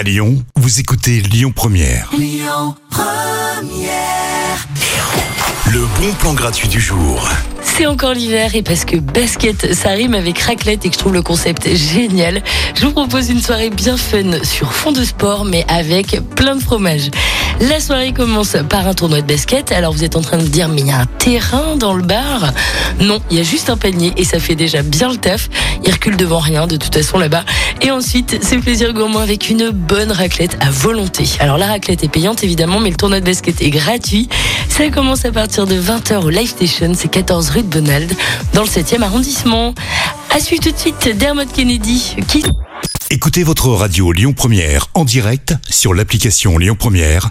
À Lyon, vous écoutez Lyon Première. Le bon plan gratuit du jour. C'est encore l'hiver et parce que basket, ça rime avec raclette et que je trouve le concept génial, je vous propose une soirée bien fun sur fond de sport mais avec plein de fromage. La soirée commence par un tournoi de basket. Alors vous êtes en train de dire mais il y a un terrain dans le bar? Non, il y a juste un panier et ça fait déjà bien le taf. Il recule devant rien de toute façon là-bas. Et ensuite, c'est plaisir gourmand avec une bonne raclette à volonté. Alors la raclette est payante évidemment, mais le tournoi de basket est gratuit. Ça commence à partir de 20h au Live Station, c'est 14 rue de Bonald, dans le 7e arrondissement. À suivre tout de suite, Dermot Kennedy, qui... Écoutez votre radio Lyon Première en direct sur l'application Lyon Première,